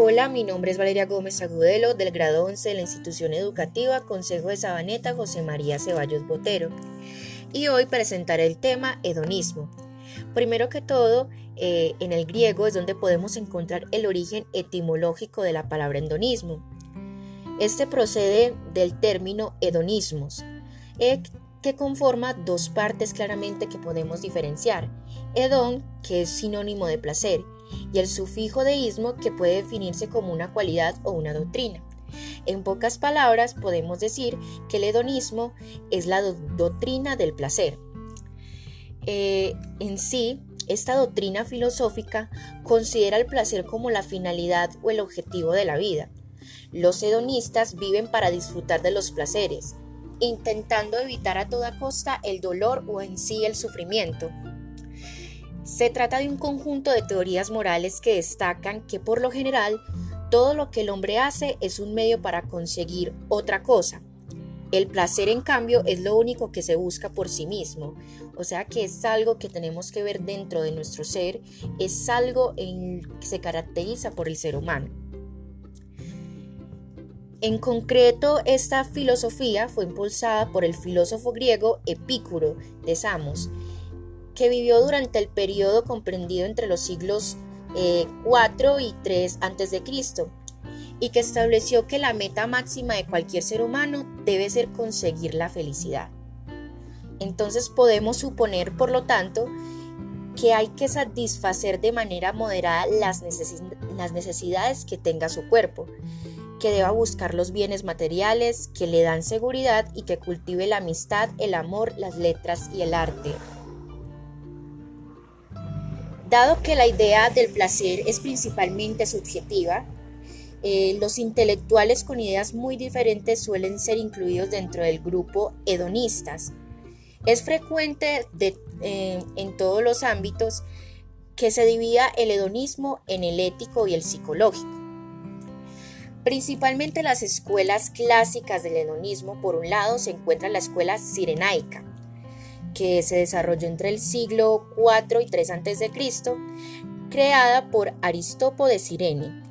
Hola, mi nombre es Valeria Gómez Agudelo del grado 11 de la institución educativa Consejo de Sabaneta José María Ceballos Botero y hoy presentaré el tema hedonismo. Primero que todo, eh, en el griego es donde podemos encontrar el origen etimológico de la palabra hedonismo. Este procede del término hedonismos, eh, que conforma dos partes claramente que podemos diferenciar. Hedón, que es sinónimo de placer, y el sufijo de ismo, que puede definirse como una cualidad o una doctrina. En pocas palabras, podemos decir que el hedonismo es la doctrina del placer. Eh, en sí, esta doctrina filosófica considera el placer como la finalidad o el objetivo de la vida. Los hedonistas viven para disfrutar de los placeres, intentando evitar a toda costa el dolor o en sí el sufrimiento. Se trata de un conjunto de teorías morales que destacan que por lo general todo lo que el hombre hace es un medio para conseguir otra cosa. El placer, en cambio, es lo único que se busca por sí mismo, o sea que es algo que tenemos que ver dentro de nuestro ser, es algo que se caracteriza por el ser humano. En concreto, esta filosofía fue impulsada por el filósofo griego Epicuro de Samos, que vivió durante el periodo comprendido entre los siglos eh, y III a.C., y que estableció que la meta máxima de cualquier ser humano debe ser conseguir la felicidad. Entonces podemos suponer, por lo tanto, que hay que satisfacer de manera moderada las, necesidades que tenga su cuerpo, que deba buscar los bienes materiales que le dan seguridad y que cultive la amistad, el amor, las letras y el arte. Dado que la idea del placer es principalmente subjetiva, eh, los intelectuales con ideas muy diferentes suelen ser incluidos dentro del grupo hedonistas. Es frecuente eh, en todos los ámbitos que se divida el hedonismo en el ético y el psicológico. Principalmente las escuelas clásicas del hedonismo, por un lado, se encuentra la escuela sirenaica, que se desarrolló entre el siglo IV y III a.C., creada por Aristopo de Cirene,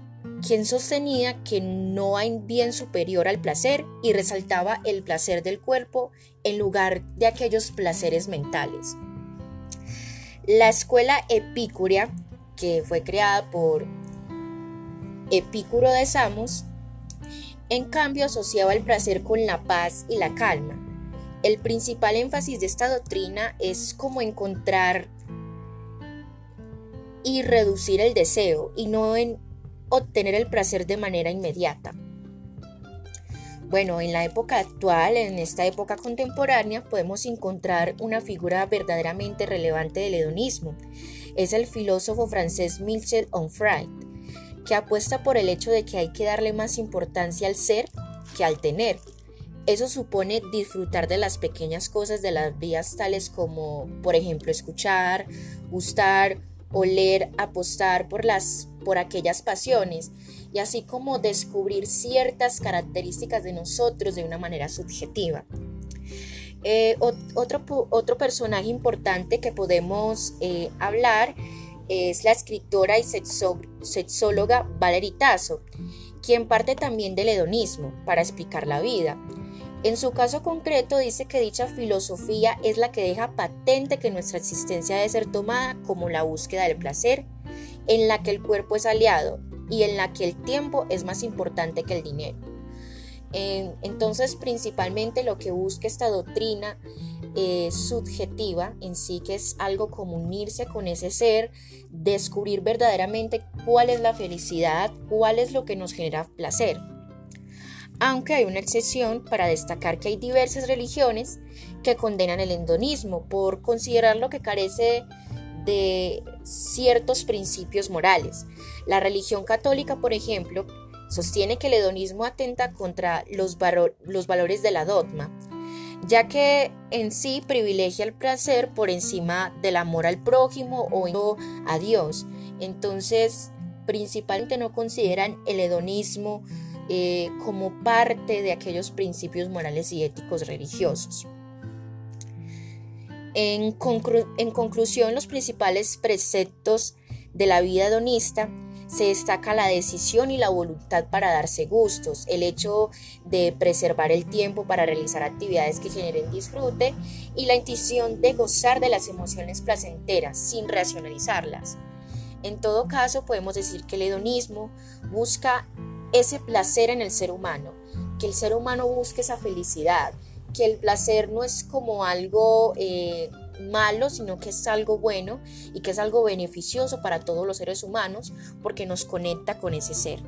quien sostenía que no hay bien superior al placer y resaltaba el placer del cuerpo en lugar de aquellos placeres mentales. La escuela epicúrea, que fue creada por Epicuro de Samos, en cambio asociaba el placer con la paz y la calma. El principal énfasis de esta doctrina es cómo encontrar y reducir el deseo y no en obtener el placer de manera inmediata. Bueno, en la época actual, en esta época contemporánea, podemos encontrar una figura verdaderamente relevante del hedonismo. Es el filósofo francés Michel Onfray, que apuesta por el hecho de que hay que darle más importancia al ser que al tener. Eso supone disfrutar de las pequeñas cosas de las vías tales como, por ejemplo, escuchar, gustar, oler, apostar por las por aquellas pasiones y así como descubrir ciertas características de nosotros de una manera subjetiva. Eh, otro, otro, personaje importante que podemos eh, hablar es la escritora y sexóloga Valerie Tasso, quien parte también del hedonismo para explicar la vida. En su caso concreto dice que dicha filosofía es la que deja patente que nuestra existencia debe ser tomada como la búsqueda del placer, en la que el cuerpo es aliado y en la que el tiempo es más importante que el dinero. Entonces, principalmente lo que busca esta doctrina eh, subjetiva en sí, que es algo como unirse con ese ser, descubrir verdaderamente cuál es la felicidad, cuál es lo que nos genera placer. Aunque hay una excepción para destacar que hay diversas religiones que condenan el endonismo por considerarlo que carece de ciertos principios morales. La religión católica, por ejemplo, sostiene que el hedonismo atenta contra los, los valores de la dogma, ya que en sí privilegia el placer por encima del amor al prójimo o a Dios. Entonces, principalmente no consideran el hedonismo eh, como parte de aquellos principios morales y éticos religiosos. En, conclusión, los principales preceptos de la vida hedonista se destaca la decisión y la voluntad para darse gustos, el hecho de preservar el tiempo para realizar actividades que generen disfrute y la intuición de gozar de las emociones placenteras sin racionalizarlas. En todo caso, podemos decir que el hedonismo busca ese placer en el ser humano, que el ser humano busque esa felicidad, que el placer no es como algo eh, malo, sino que es algo bueno y que es algo beneficioso para todos los seres humanos porque nos conecta con ese ser.